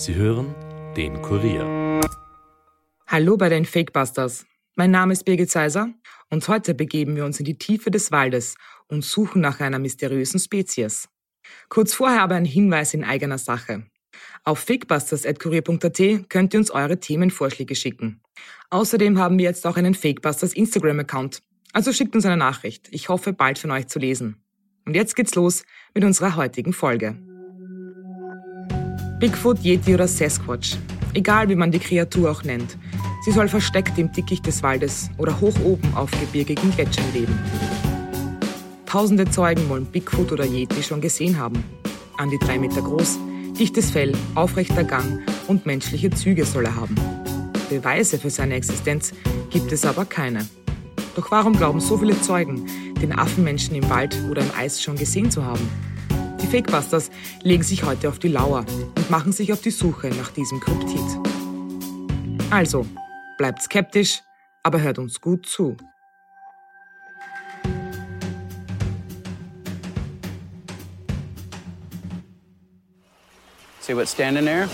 Sie hören den Kurier. Hallo bei den Fakebusters. Mein Name ist Birgit Seiser und heute begeben wir uns in die Tiefe des Waldes und suchen nach einer mysteriösen Spezies. Kurz vorher aber ein Hinweis in eigener Sache. Auf fakebusters.kurier.at könnt ihr uns eure Themenvorschläge schicken. Außerdem haben wir jetzt auch einen Fakebusters Instagram-Account. Also schickt uns eine Nachricht. Ich hoffe, bald von euch zu lesen. Und jetzt geht's los mit unserer heutigen Folge. Bigfoot, Yeti oder Sasquatch. Egal wie man die Kreatur auch nennt. Sie soll versteckt im Dickicht des Waldes oder hoch oben auf gebirgigen Gletschern leben. Tausende Zeugen wollen Bigfoot oder Yeti schon gesehen haben. An die drei Meter groß, dichtes Fell, aufrechter Gang und menschliche Züge soll er haben. Beweise für seine Existenz gibt es aber keine. Doch warum glauben so viele Zeugen, den Affenmenschen im Wald oder im Eis schon gesehen zu haben? Die Fakebusters legen sich heute auf die Lauer und machen sich auf die Suche nach diesem Kryptid. Also, bleibt skeptisch, aber hört uns gut zu. See what's standing there?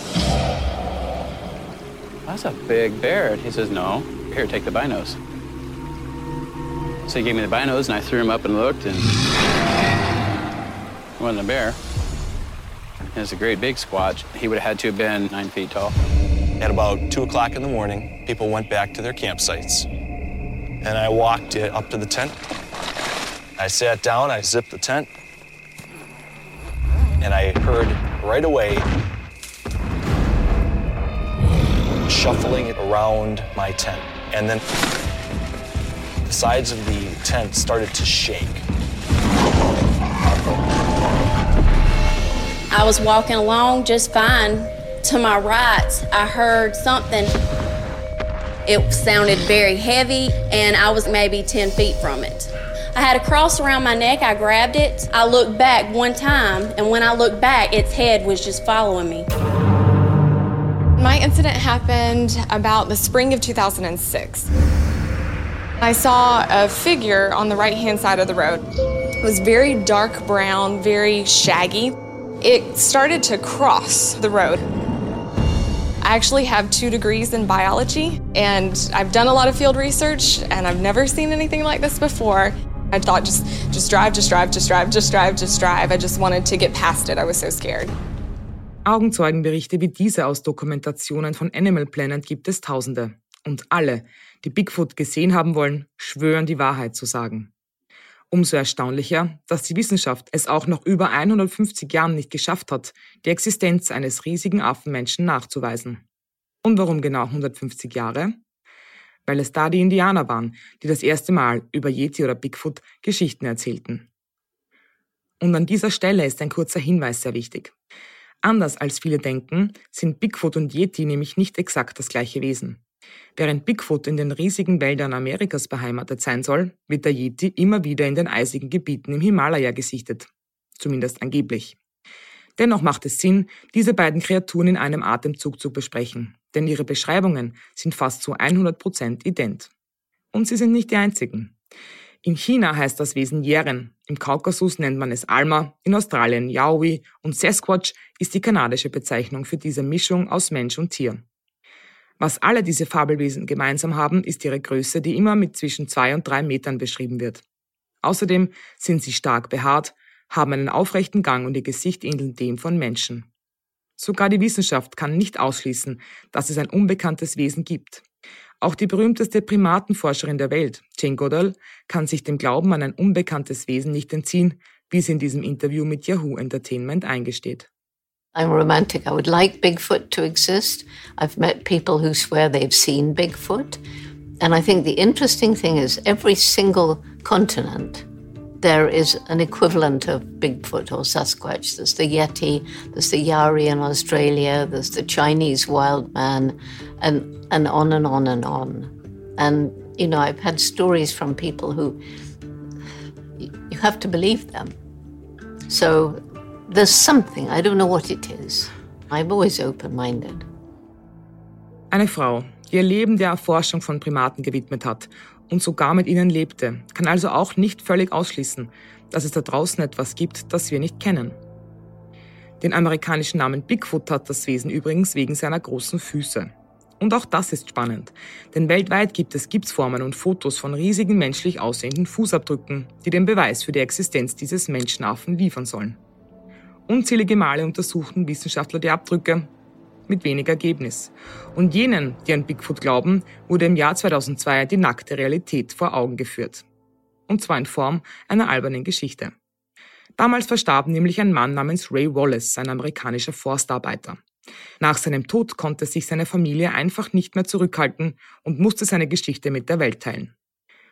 That's a big bear. He says, No. Here, take the binos. So he gave me the binos, and I threw him up and looked, and wasn't a bear. It was a great big squatch. He would have had to have been nine feet tall. At about 2 o'clock in the morning, people went back to their campsites. And I walked up to the tent. I sat down, I zipped the tent, and I heard right away shuffling around my tent. And then the sides of the tent started to shake. I was walking along just fine. To my right, I heard something. It sounded very heavy, and I was maybe 10 feet from it. I had a cross around my neck. I grabbed it. I looked back one time, and when I looked back, its head was just following me. My incident happened about the spring of 2006. I saw a figure on the right hand side of the road. It was very dark brown, very shaggy. It started to cross the road. I actually have two degrees in biology, and I've done a lot of field research, and I've never seen anything like this before. I thought just just drive, just drive, just drive, just drive, just drive. I just wanted to get past it. I was so scared. Augenzeugenberichte wie diese aus Dokumentationen von Animal Planet gibt es tausende. Und alle, die Bigfoot gesehen haben wollen, schwören die Wahrheit zu sagen. Umso erstaunlicher, dass die Wissenschaft es auch noch über 150 Jahren nicht geschafft hat, die Existenz eines riesigen Affenmenschen nachzuweisen. Und warum genau 150 Jahre? Weil es da die Indianer waren, die das erste Mal über Yeti oder Bigfoot Geschichten erzählten. Und an dieser Stelle ist ein kurzer Hinweis sehr wichtig. Anders als viele denken, sind Bigfoot und Yeti nämlich nicht exakt das gleiche Wesen. Während Bigfoot in den riesigen Wäldern Amerikas beheimatet sein soll, wird der Yeti immer wieder in den eisigen Gebieten im Himalaya gesichtet. Zumindest angeblich. Dennoch macht es Sinn, diese beiden Kreaturen in einem Atemzug zu besprechen, denn ihre Beschreibungen sind fast zu 100% ident. Und sie sind nicht die einzigen. In China heißt das Wesen Yeren, im Kaukasus nennt man es Alma, in Australien Yaoi und Sasquatch ist die kanadische Bezeichnung für diese Mischung aus Mensch und Tier. Was alle diese Fabelwesen gemeinsam haben, ist ihre Größe, die immer mit zwischen zwei und drei Metern beschrieben wird. Außerdem sind sie stark behaart, haben einen aufrechten Gang und ihr Gesicht ähnelt dem von Menschen. Sogar die Wissenschaft kann nicht ausschließen, dass es ein unbekanntes Wesen gibt. Auch die berühmteste Primatenforscherin der Welt, Jane Goodall, kann sich dem Glauben an ein unbekanntes Wesen nicht entziehen, wie sie in diesem Interview mit Yahoo Entertainment eingesteht. I'm romantic. I would like Bigfoot to exist. I've met people who swear they've seen Bigfoot. And I think the interesting thing is every single continent, there is an equivalent of Bigfoot or Sasquatch. There's the Yeti, there's the Yari in Australia, there's the Chinese wild man, and, and on and on and on. And, you know, I've had stories from people who you have to believe them. So there's something, I don't know what it is. I'm always open minded. Eine Frau, die ihr Leben der Erforschung von Primaten gewidmet hat und sogar mit ihnen lebte, kann also auch nicht völlig ausschließen, dass es da draußen etwas gibt, das wir nicht kennen. Den amerikanischen Namen Bigfoot hat das Wesen übrigens wegen seiner großen Füße. Und auch das ist spannend, denn weltweit gibt es Gipsformen und Fotos von riesigen menschlich aussehenden Fußabdrücken, die den Beweis für die Existenz dieses Menschenaffen liefern sollen. Unzählige Male untersuchten Wissenschaftler die Abdrücke, mit wenig Ergebnis. Und jenen, die an Bigfoot glauben, wurde im Jahr 2002 die nackte Realität vor Augen geführt. Und zwar in Form einer albernen Geschichte. Damals verstarb nämlich ein Mann namens Ray Wallace, ein amerikanischer Forstarbeiter. Nach seinem Tod konnte sich seine Familie einfach nicht mehr zurückhalten und musste seine Geschichte mit der Welt teilen.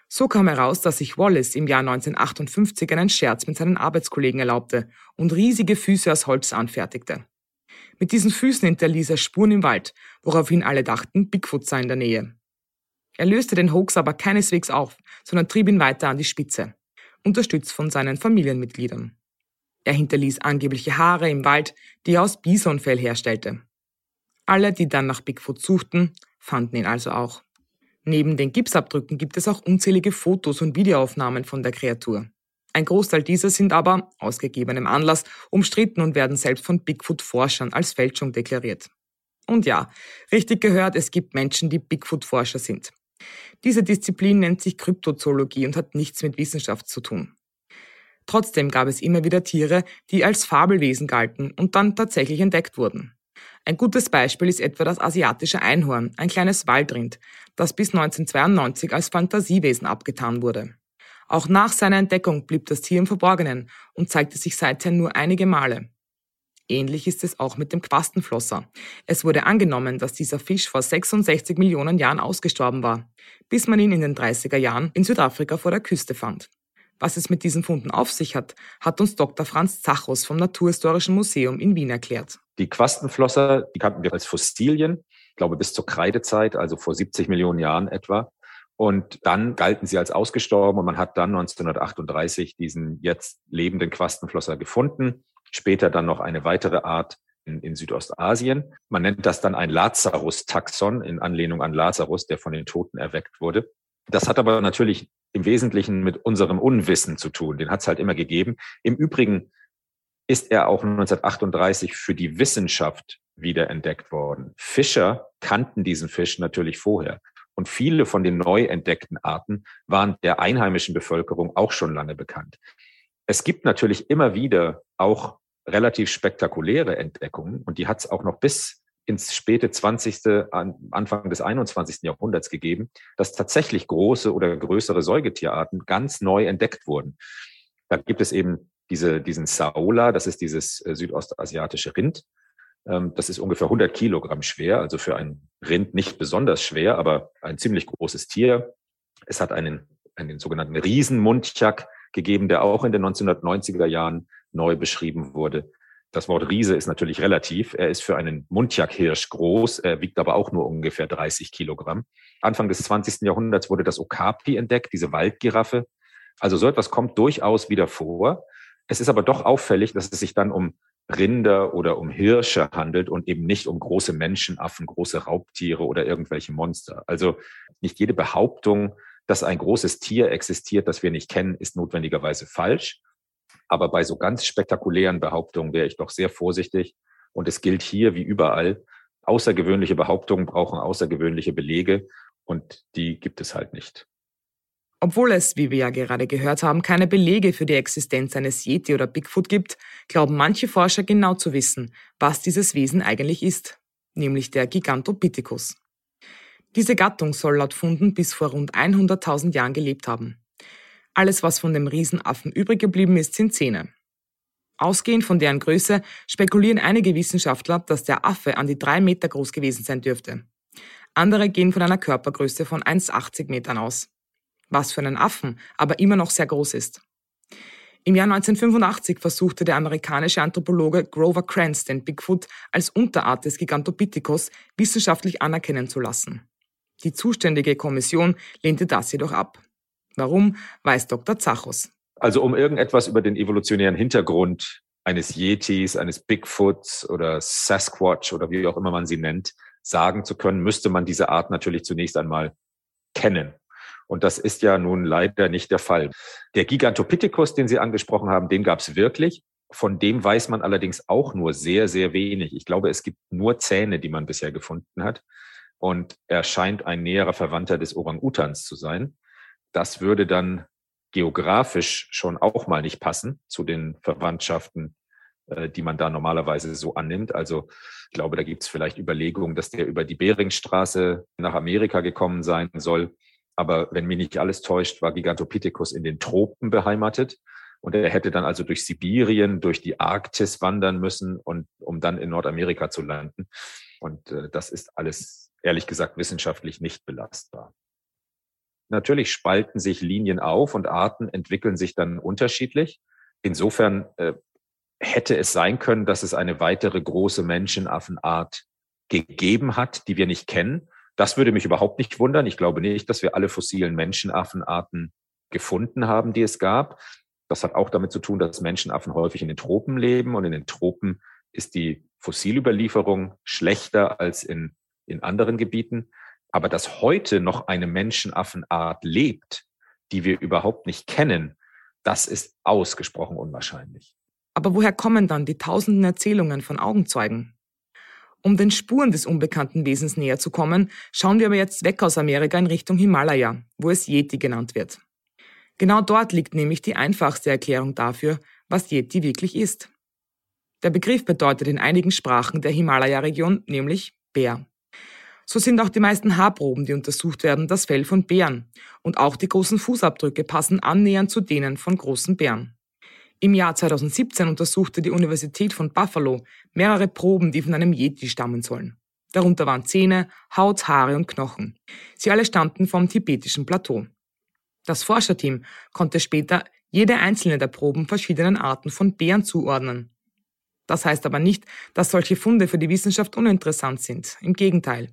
So kam heraus, dass sich Wallace im Jahr 1958 einen Scherz mit seinen Arbeitskollegen erlaubte und riesige Füße aus Holz anfertigte. Mit diesen Füßen hinterließ er Spuren im Wald, woraufhin alle dachten, Bigfoot sei in der Nähe. Er löste den Hoax aber keineswegs auf, sondern trieb ihn weiter an die Spitze, unterstützt von seinen Familienmitgliedern. Er hinterließ angebliche Haare im Wald, die er aus Bisonfell herstellte. Alle, die dann nach Bigfoot suchten, fanden ihn also auch. Neben den Gipsabdrücken gibt es auch unzählige Fotos und Videoaufnahmen von der Kreatur. Ein Großteil dieser sind aber, aus gegebenem Anlass, umstritten und werden selbst von Bigfoot-Forschern als Fälschung deklariert. Und ja, richtig gehört, es gibt Menschen, die Bigfoot-Forscher sind. Diese Disziplin nennt sich Kryptozoologie und hat nichts mit Wissenschaft zu tun. Trotzdem gab es immer wieder Tiere, die als Fabelwesen galten und dann tatsächlich entdeckt wurden. Ein gutes Beispiel ist etwa das asiatische Einhorn, ein kleines Waldrind, das bis 1992 als Fantasiewesen abgetan wurde. Auch nach seiner Entdeckung blieb das Tier im Verborgenen und zeigte sich seither nur einige Male. Ähnlich ist es auch mit dem Quastenflosser. Es wurde angenommen, dass dieser Fisch vor 66 Millionen Jahren ausgestorben war, bis man ihn in den 30er Jahren in Südafrika vor der Küste fand. Was es mit diesen Funden auf sich hat, hat uns Dr. Franz Zachos vom Naturhistorischen Museum in Wien erklärt. Die Quastenflosser, die kannten wir als Fossilien, ich glaube bis zur Kreidezeit, also vor 70 Millionen Jahren etwa. Und dann galten sie als ausgestorben und man hat dann 1938 diesen jetzt lebenden Quastenflosser gefunden. Später dann noch eine weitere Art in, in Südostasien. Man nennt das dann ein Lazarus-Taxon in Anlehnung an Lazarus, der von den Toten erweckt wurde. Das hat aber natürlich im Wesentlichen mit unserem Unwissen zu tun. Den hat es halt immer gegeben. Im Übrigen ist er auch 1938 für die Wissenschaft wieder entdeckt worden. Fischer kannten diesen Fisch natürlich vorher. Und viele von den neu entdeckten Arten waren der einheimischen Bevölkerung auch schon lange bekannt. Es gibt natürlich immer wieder auch relativ spektakuläre Entdeckungen und die hat es auch noch bis ins späte 20., Anfang des 21. Jahrhunderts gegeben, dass tatsächlich große oder größere Säugetierarten ganz neu entdeckt wurden. Da gibt es eben diese, diesen Saola, das ist dieses äh, südostasiatische Rind. Ähm, das ist ungefähr 100 Kilogramm schwer, also für ein Rind nicht besonders schwer, aber ein ziemlich großes Tier. Es hat einen, einen sogenannten Riesenmundchak gegeben, der auch in den 1990er Jahren neu beschrieben wurde. Das Wort Riese ist natürlich relativ. Er ist für einen Mundjakhirsch groß, er wiegt aber auch nur ungefähr 30 Kilogramm. Anfang des 20. Jahrhunderts wurde das Okapi entdeckt, diese Waldgiraffe. Also so etwas kommt durchaus wieder vor. Es ist aber doch auffällig, dass es sich dann um Rinder oder um Hirsche handelt und eben nicht um große Menschenaffen, große Raubtiere oder irgendwelche Monster. Also nicht jede Behauptung, dass ein großes Tier existiert, das wir nicht kennen, ist notwendigerweise falsch. Aber bei so ganz spektakulären Behauptungen wäre ich doch sehr vorsichtig. Und es gilt hier wie überall, außergewöhnliche Behauptungen brauchen außergewöhnliche Belege und die gibt es halt nicht. Obwohl es, wie wir ja gerade gehört haben, keine Belege für die Existenz eines Yeti oder Bigfoot gibt, glauben manche Forscher genau zu wissen, was dieses Wesen eigentlich ist, nämlich der Gigantopithecus. Diese Gattung soll laut Funden bis vor rund 100.000 Jahren gelebt haben. Alles, was von dem Riesenaffen übrig geblieben ist, sind Zähne. Ausgehend von deren Größe spekulieren einige Wissenschaftler, dass der Affe an die drei Meter groß gewesen sein dürfte. Andere gehen von einer Körpergröße von 1,80 Metern aus. Was für einen Affen aber immer noch sehr groß ist. Im Jahr 1985 versuchte der amerikanische Anthropologe Grover den Bigfoot als Unterart des Gigantopithecus wissenschaftlich anerkennen zu lassen. Die zuständige Kommission lehnte das jedoch ab. Warum, weiß Dr. Zachos. Also um irgendetwas über den evolutionären Hintergrund eines Yetis, eines Bigfoots oder Sasquatch oder wie auch immer man sie nennt, sagen zu können, müsste man diese Art natürlich zunächst einmal kennen. Und das ist ja nun leider nicht der Fall. Der Gigantopithecus, den Sie angesprochen haben, den gab es wirklich von dem weiß man allerdings auch nur sehr, sehr wenig. Ich glaube, es gibt nur Zähne, die man bisher gefunden hat. Und er scheint ein näherer Verwandter des Orang-Utans zu sein. Das würde dann geografisch schon auch mal nicht passen zu den Verwandtschaften, äh, die man da normalerweise so annimmt. Also ich glaube, da gibt es vielleicht Überlegungen, dass der über die Beringstraße nach Amerika gekommen sein soll. Aber wenn mich nicht alles täuscht, war Gigantopithecus in den Tropen beheimatet. Und er hätte dann also durch Sibirien, durch die Arktis wandern müssen und um dann in Nordamerika zu landen. Und äh, das ist alles, ehrlich gesagt, wissenschaftlich nicht belastbar. Natürlich spalten sich Linien auf und Arten entwickeln sich dann unterschiedlich. Insofern äh, hätte es sein können, dass es eine weitere große Menschenaffenart gegeben hat, die wir nicht kennen. Das würde mich überhaupt nicht wundern. Ich glaube nicht, dass wir alle fossilen Menschenaffenarten gefunden haben, die es gab. Das hat auch damit zu tun, dass Menschenaffen häufig in den Tropen leben und in den Tropen ist die Fossilüberlieferung schlechter als in, in anderen Gebieten. Aber dass heute noch eine Menschenaffenart lebt, die wir überhaupt nicht kennen, das ist ausgesprochen unwahrscheinlich. Aber woher kommen dann die tausenden Erzählungen von Augenzeugen? Um den Spuren des unbekannten Wesens näher zu kommen, schauen wir aber jetzt weg aus Amerika in Richtung Himalaya, wo es Yeti genannt wird. Genau dort liegt nämlich die einfachste Erklärung dafür, was Yeti wirklich ist. Der Begriff bedeutet in einigen Sprachen der Himalaya-Region nämlich Bär. So sind auch die meisten Haarproben, die untersucht werden, das Fell von Bären. Und auch die großen Fußabdrücke passen annähernd zu denen von großen Bären. Im Jahr 2017 untersuchte die Universität von Buffalo mehrere Proben, die von einem Yeti stammen sollen. Darunter waren Zähne, Haut, Haare und Knochen. Sie alle stammten vom tibetischen Plateau. Das Forscherteam konnte später jede einzelne der Proben verschiedenen Arten von Bären zuordnen. Das heißt aber nicht, dass solche Funde für die Wissenschaft uninteressant sind. Im Gegenteil.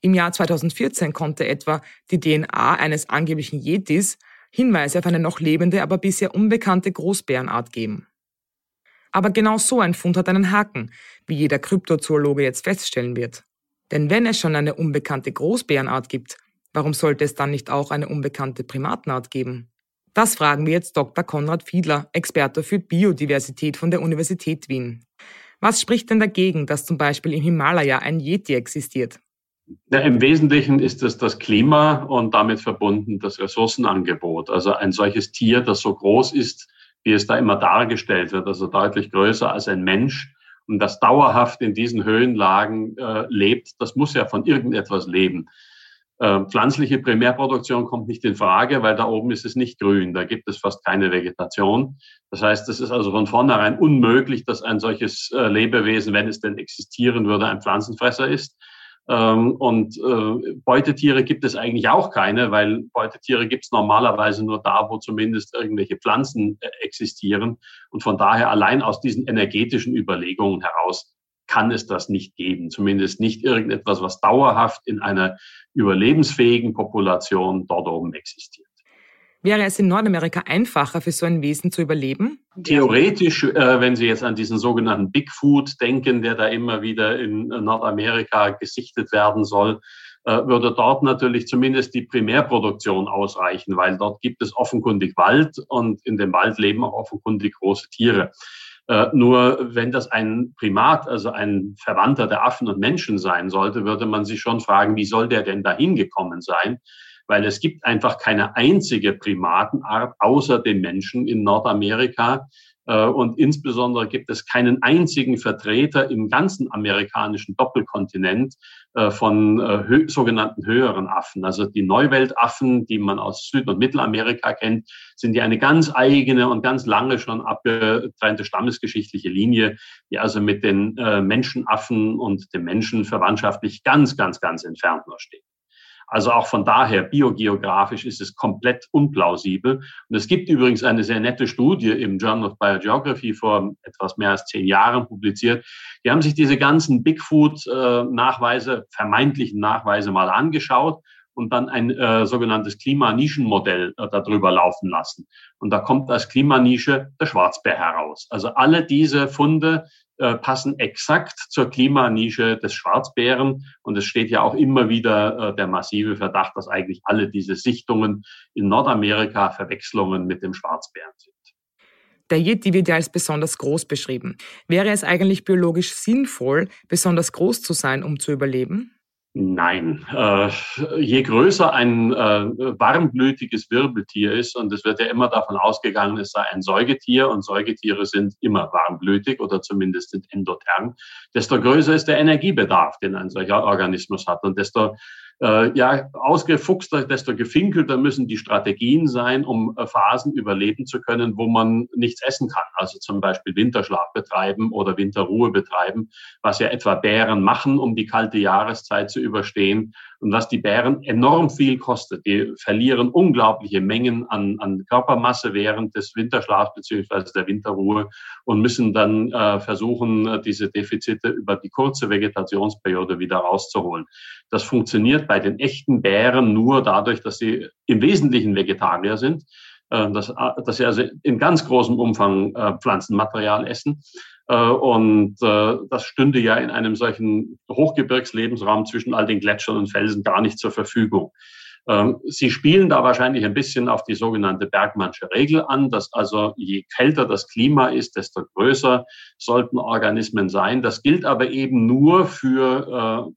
Im Jahr 2014 konnte etwa die DNA eines angeblichen Yetis Hinweise auf eine noch lebende, aber bisher unbekannte Großbärenart geben. Aber genau so ein Fund hat einen Haken, wie jeder Kryptozoologe jetzt feststellen wird. Denn wenn es schon eine unbekannte Großbärenart gibt, Warum sollte es dann nicht auch eine unbekannte Primatenart geben? Das fragen wir jetzt Dr. Konrad Fiedler, Experte für Biodiversität von der Universität Wien. Was spricht denn dagegen, dass zum Beispiel im Himalaya ein Yeti existiert? Ja, Im Wesentlichen ist es das Klima und damit verbunden das Ressourcenangebot. Also ein solches Tier, das so groß ist, wie es da immer dargestellt wird, also deutlich größer als ein Mensch und das dauerhaft in diesen Höhenlagen äh, lebt, das muss ja von irgendetwas leben. Äh, pflanzliche Primärproduktion kommt nicht in Frage, weil da oben ist es nicht grün, da gibt es fast keine Vegetation. Das heißt, es ist also von vornherein unmöglich, dass ein solches äh, Lebewesen, wenn es denn existieren würde, ein Pflanzenfresser ist. Ähm, und äh, Beutetiere gibt es eigentlich auch keine, weil Beutetiere gibt es normalerweise nur da, wo zumindest irgendwelche Pflanzen äh, existieren. Und von daher allein aus diesen energetischen Überlegungen heraus kann es das nicht geben. Zumindest nicht irgendetwas, was dauerhaft in einer überlebensfähigen Population dort oben existiert. Wäre es in Nordamerika einfacher für so ein Wesen zu überleben? Theoretisch, äh, wenn Sie jetzt an diesen sogenannten Bigfoot denken, der da immer wieder in Nordamerika gesichtet werden soll, äh, würde dort natürlich zumindest die Primärproduktion ausreichen, weil dort gibt es offenkundig Wald und in dem Wald leben auch offenkundig große Tiere. Äh, nur wenn das ein Primat, also ein Verwandter der Affen und Menschen sein sollte, würde man sich schon fragen, wie soll der denn dahin gekommen sein? Weil es gibt einfach keine einzige Primatenart außer den Menschen in Nordamerika, äh, und insbesondere gibt es keinen einzigen Vertreter im ganzen amerikanischen Doppelkontinent von äh, sogenannten höheren Affen. Also die Neuweltaffen, die man aus Süd- und Mittelamerika kennt, sind ja eine ganz eigene und ganz lange schon abgetrennte stammesgeschichtliche Linie, die also mit den Menschenaffen und dem Menschen verwandtschaftlich ganz, ganz, ganz entfernt nur steht. Also auch von daher, biogeografisch ist es komplett unplausibel. Und es gibt übrigens eine sehr nette Studie im Journal of Biogeography vor etwas mehr als zehn Jahren publiziert. Die haben sich diese ganzen Bigfoot-Nachweise, vermeintlichen Nachweise mal angeschaut und dann ein äh, sogenanntes Klimanischenmodell äh, darüber laufen lassen. Und da kommt als Klimanische der Schwarzbär heraus. Also alle diese Funde äh, passen exakt zur Klimanische des Schwarzbären. Und es steht ja auch immer wieder äh, der massive Verdacht, dass eigentlich alle diese Sichtungen in Nordamerika Verwechslungen mit dem Schwarzbären sind. Der Yeti wird ja als besonders groß beschrieben. Wäre es eigentlich biologisch sinnvoll, besonders groß zu sein, um zu überleben? Nein. Äh, je größer ein äh, warmblütiges Wirbeltier ist, und es wird ja immer davon ausgegangen, es sei ein Säugetier, und Säugetiere sind immer warmblütig oder zumindest sind endotherm, desto größer ist der Energiebedarf, den ein solcher Organismus hat. Und desto äh, ja, ausgefuchster, desto gefinkelter müssen die Strategien sein, um äh, Phasen überleben zu können, wo man nichts essen kann. Also zum Beispiel Winterschlaf betreiben oder Winterruhe betreiben, was ja etwa Bären machen, um die kalte Jahreszeit zu überstehen und was die Bären enorm viel kostet. Die verlieren unglaubliche Mengen an, an Körpermasse während des Winterschlafs beziehungsweise der Winterruhe und müssen dann äh, versuchen, diese Defizite über die kurze Vegetationsperiode wieder rauszuholen. Das funktioniert bei den echten Bären nur dadurch, dass sie im Wesentlichen Vegetarier sind, dass, dass sie also in ganz großem Umfang äh, Pflanzenmaterial essen. Äh, und das stünde ja in einem solchen Hochgebirgslebensraum zwischen all den Gletschern und Felsen gar nicht zur Verfügung. Ähm, sie spielen da wahrscheinlich ein bisschen auf die sogenannte Bergmannsche Regel an, dass also je kälter das Klima ist, desto größer sollten Organismen sein. Das gilt aber eben nur für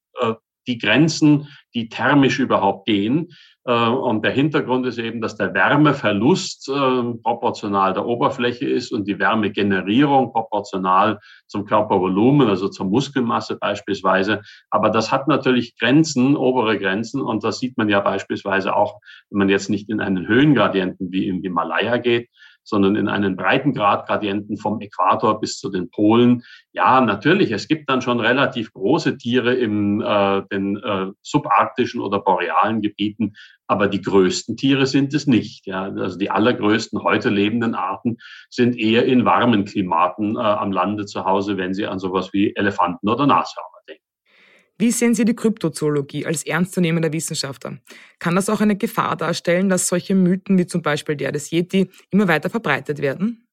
die Grenzen, die thermisch überhaupt gehen. Äh, und der Hintergrund ist eben, dass der Wärmeverlust äh, proportional der Oberfläche ist und die Wärmegenerierung proportional zum Körpervolumen, also zur Muskelmasse beispielsweise. Aber das hat natürlich Grenzen, obere Grenzen. Und das sieht man ja beispielsweise auch, wenn man jetzt nicht in einen Höhengradienten wie im Himalaya geht, sondern in einen Breitengrad-Gradienten vom Äquator bis zu den Polen. Ja, natürlich, es gibt dann schon relativ große Tiere in äh, den äh, subarktischen oder borealen Gebieten, aber die größten Tiere sind es nicht. Ja. Also die allergrößten heute lebenden Arten sind eher in warmen Klimaten äh, am Lande zu Hause, wenn Sie an sowas wie Elefanten oder Nashörner. Wie sehen Sie die Kryptozoologie als ernstzunehmender Wissenschaftler? Kann das auch eine Gefahr darstellen, dass solche Mythen wie zum Beispiel der des Yeti immer weiter verbreitet werden?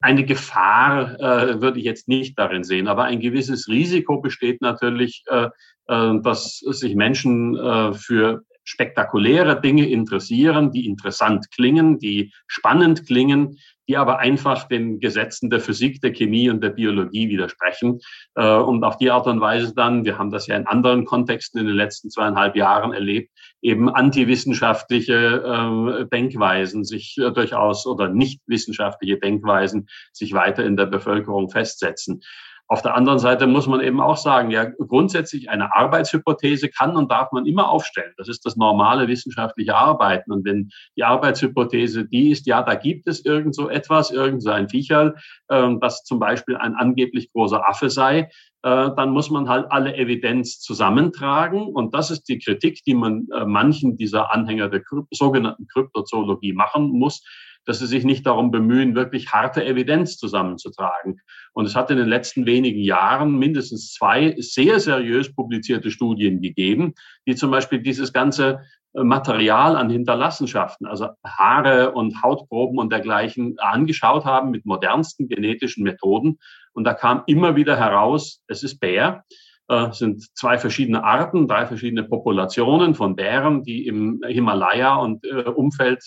Eine Gefahr äh, würde ich jetzt nicht darin sehen, aber ein gewisses Risiko besteht natürlich, äh, äh, dass sich Menschen äh, für spektakuläre Dinge interessieren, die interessant klingen, die spannend klingen, die aber einfach den Gesetzen der Physik, der Chemie und der Biologie widersprechen. Äh, und auf die Art und Weise dann, wir haben das ja in anderen Kontexten in den letzten zweieinhalb Jahren erlebt, eben antiwissenschaftliche äh, Denkweisen sich äh, durchaus oder nicht wissenschaftliche Denkweisen sich weiter in der Bevölkerung festsetzen. Auf der anderen Seite muss man eben auch sagen, ja, grundsätzlich eine Arbeitshypothese kann und darf man immer aufstellen. Das ist das normale wissenschaftliche Arbeiten. Und wenn die Arbeitshypothese die ist, ja, da gibt es irgend so etwas, irgend so ein Viecherl, äh, zum Beispiel ein angeblich großer Affe sei, äh, dann muss man halt alle Evidenz zusammentragen. Und das ist die Kritik, die man äh, manchen dieser Anhänger der sogenannten Kryptozoologie machen muss dass sie sich nicht darum bemühen, wirklich harte Evidenz zusammenzutragen. Und es hat in den letzten wenigen Jahren mindestens zwei sehr seriös publizierte Studien gegeben, die zum Beispiel dieses ganze äh, Material an Hinterlassenschaften, also Haare und Hautproben und dergleichen angeschaut haben mit modernsten genetischen Methoden. Und da kam immer wieder heraus, es ist Bär. Äh, sind zwei verschiedene Arten, drei verschiedene Populationen von Bären, die im Himalaya und äh, Umfeld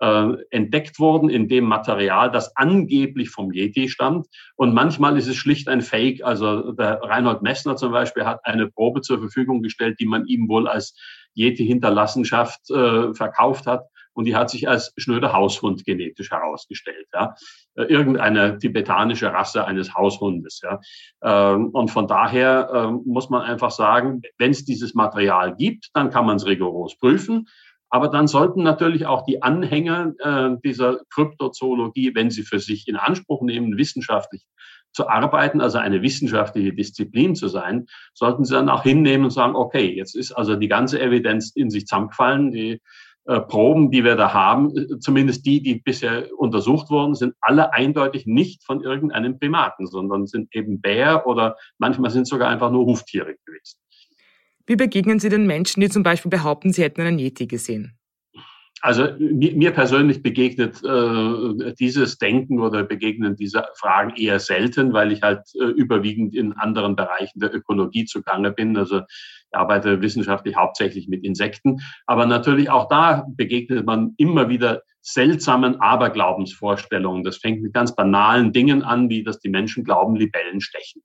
äh, entdeckt worden in dem Material, das angeblich vom Yeti stammt. Und manchmal ist es schlicht ein Fake. Also der Reinhold Messner zum Beispiel hat eine Probe zur Verfügung gestellt, die man ihm wohl als Yeti-Hinterlassenschaft äh, verkauft hat. Und die hat sich als schnöder Haushund genetisch herausgestellt. Ja. Äh, irgendeine tibetanische Rasse eines Haushundes. Ja. Ähm, und von daher ähm, muss man einfach sagen, wenn es dieses Material gibt, dann kann man es rigoros prüfen. Aber dann sollten natürlich auch die Anhänger äh, dieser Kryptozoologie, wenn sie für sich in Anspruch nehmen, wissenschaftlich zu arbeiten, also eine wissenschaftliche Disziplin zu sein, sollten sie dann auch hinnehmen und sagen, okay, jetzt ist also die ganze Evidenz in sich zusammengefallen, die äh, Proben, die wir da haben, äh, zumindest die, die bisher untersucht wurden, sind alle eindeutig nicht von irgendeinem Primaten, sondern sind eben Bär oder manchmal sind sogar einfach nur Huftiere gewesen. Wie begegnen Sie den Menschen, die zum Beispiel behaupten, sie hätten einen Yeti gesehen? Also mir persönlich begegnet äh, dieses Denken oder begegnen diese Fragen eher selten, weil ich halt äh, überwiegend in anderen Bereichen der Ökologie zugange bin. Also Ich arbeite wissenschaftlich hauptsächlich mit Insekten, aber natürlich auch da begegnet man immer wieder seltsamen Aberglaubensvorstellungen. Das fängt mit ganz banalen Dingen an, wie dass die Menschen glauben, Libellen stechen.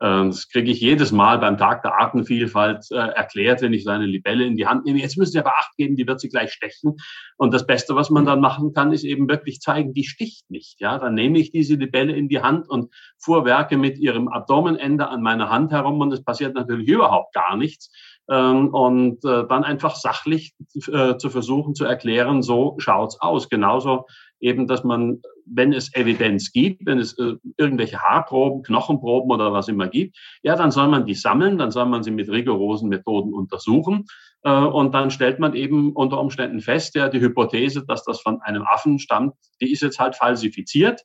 Ähm, das kriege ich jedes Mal beim Tag der Artenvielfalt äh, erklärt, wenn ich so eine Libelle in die Hand nehme. Jetzt müssen Sie aber Acht geben, die wird sie gleich stechen. Und das Beste, was man dann machen kann, ist eben wirklich zeigen, die sticht nicht. Ja, dann nehme ich diese Libelle in die Hand und fuhrwerke mit ihrem Abdomenende an meiner Hand herum und es passiert natürlich überhaupt gar nichts und äh, dann einfach sachlich äh, zu versuchen zu erklären, so schaut's aus. Genauso eben, dass man, wenn es Evidenz gibt, wenn es äh, irgendwelche Haarproben, Knochenproben oder was immer gibt, ja, dann soll man die sammeln, dann soll man sie mit rigorosen Methoden untersuchen und dann stellt man eben unter Umständen fest, ja, die Hypothese, dass das von einem Affen stammt, die ist jetzt halt falsifiziert.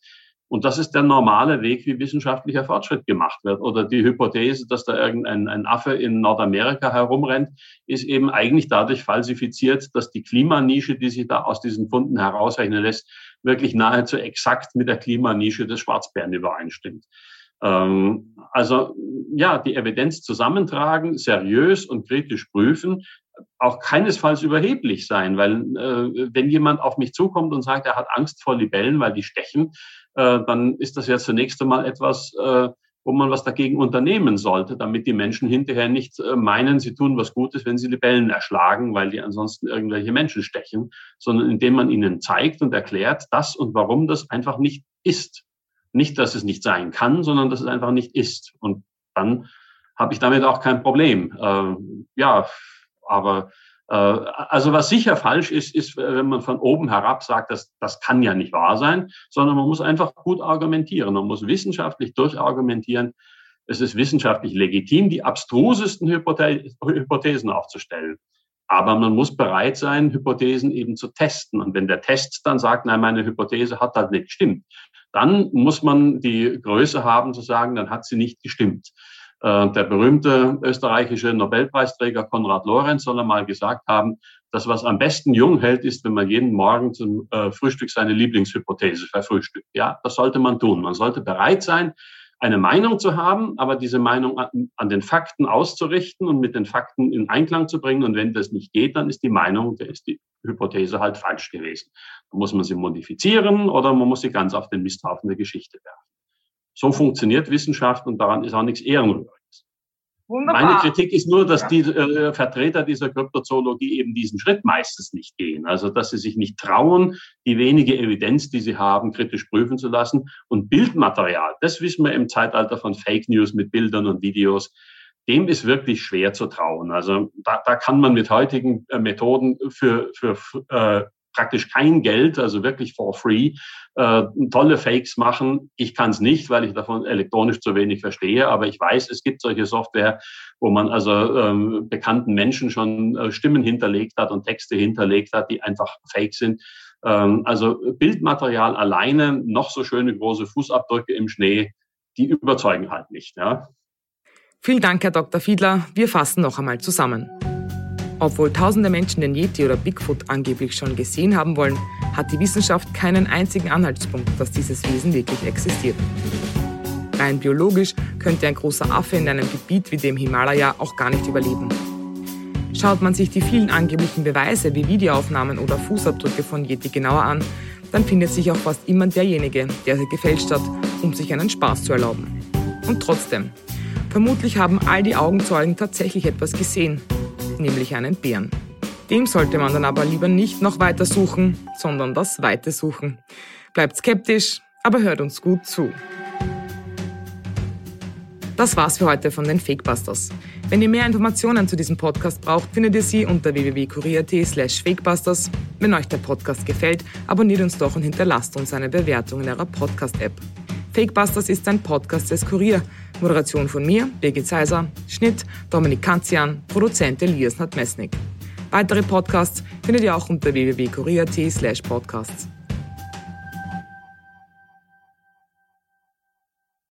Und das ist der normale Weg, wie wissenschaftlicher Fortschritt gemacht wird. Oder die Hypothese, dass da irgendein ein Affe in Nordamerika herumrennt, ist eben eigentlich dadurch falsifiziert, dass die Klimanische, die sich da aus diesen Funden herausrechnen lässt, wirklich nahezu exakt mit der Klimanische des Schwarzbären übereinstimmt. Ähm, also ja, die Evidenz zusammentragen, seriös und kritisch prüfen, auch keinesfalls überheblich sein, weil äh, wenn jemand auf mich zukommt und sagt, er hat Angst vor Libellen, weil die stechen, äh, dann ist das ja zunächst einmal etwas, äh, wo man was dagegen unternehmen sollte, damit die Menschen hinterher nicht äh, meinen, sie tun was Gutes, wenn sie Libellen erschlagen, weil die ansonsten irgendwelche Menschen stechen, sondern indem man ihnen zeigt und erklärt, das und warum das einfach nicht ist. Nicht, dass es nicht sein kann, sondern dass es einfach nicht ist. Und dann habe ich damit auch kein Problem. Äh, ja, aber also was sicher falsch ist, ist, wenn man von oben herab sagt, das, das kann ja nicht wahr sein, sondern man muss einfach gut argumentieren. Man muss wissenschaftlich durchargumentieren. Es ist wissenschaftlich legitim, die abstrusesten Hypothesen aufzustellen. Aber man muss bereit sein, Hypothesen eben zu testen. Und wenn der Test dann sagt, nein, meine Hypothese hat halt nicht gestimmt, dann muss man die Größe haben zu sagen, dann hat sie nicht gestimmt. Äh, der berühmte österreichische Nobelpreisträger Konrad Lorenz soll einmal gesagt haben, das, was am besten jung hält, ist, wenn man jeden Morgen zum äh, Frühstück seine Lieblingshypothese verfrühstückt. Ja, das sollte man tun. Man sollte bereit sein, eine Meinung zu haben, aber diese Meinung an, den Fakten auszurichten und mit den Fakten in Einklang zu bringen. Und wenn das nicht geht, dann ist die Meinung, da ist die Hypothese halt falsch gewesen. Dann muss man sie modifizieren oder man muss sie ganz auf den Misthaufen der Geschichte werfen. So funktioniert Wissenschaft und daran ist auch nichts Ehrenrühriges. Wunderbar. Meine Kritik ist nur, dass die äh, Vertreter dieser Kryptozoologie eben diesen Schritt meistens nicht gehen. Also, dass sie sich nicht trauen, die wenige Evidenz, die sie haben, kritisch prüfen zu lassen. Und Bildmaterial, das wissen wir im Zeitalter von Fake News mit Bildern und Videos, dem ist wirklich schwer zu trauen. Also da, da kann man mit heutigen äh, Methoden für, für äh, praktisch kein Geld, also wirklich for free, äh, tolle Fakes machen. Ich kann es nicht, weil ich davon elektronisch zu wenig verstehe, aber ich weiß, es gibt solche Software, wo man also ähm, bekannten Menschen schon äh, Stimmen hinterlegt hat und Texte hinterlegt hat, die einfach fake sind. Ähm, also Bildmaterial alleine, noch so schöne große Fußabdrücke im Schnee, die überzeugen halt nicht. Ja. Vielen Dank, Herr Dr. Fiedler. Wir fassen noch einmal zusammen. Obwohl tausende Menschen den Yeti oder Bigfoot angeblich schon gesehen haben wollen, hat die Wissenschaft keinen einzigen Anhaltspunkt, dass dieses Wesen wirklich existiert. Rein biologisch könnte ein großer Affe in einem Gebiet wie dem Himalaya auch gar nicht überleben. Schaut man sich die vielen angeblichen Beweise wie Videoaufnahmen oder Fußabdrücke von Yeti genauer an, dann findet sich auch fast immer derjenige, der sie gefälscht hat, um sich einen Spaß zu erlauben. Und trotzdem, vermutlich haben all die Augenzeugen tatsächlich etwas gesehen, nämlich einen Bären. Dem sollte man dann aber lieber nicht noch weiter suchen, sondern das Weite suchen. Bleibt skeptisch, aber hört uns gut zu. Das war's für heute von den Fakebusters. Wenn ihr mehr Informationen zu diesem Podcast braucht, findet ihr sie unter www.kurier.at slash fakebusters. Wenn euch der Podcast gefällt, abonniert uns doch und hinterlasst uns eine Bewertung in eurer Podcast-App. Fakebusters ist ein Podcast des Kurier Moderation von mir, Birgit Seiser, Schnitt Dominik Kanzian, Produzent Elias Nadmesnik. Weitere Podcasts findet ihr auch unter www.korea.at slash podcasts.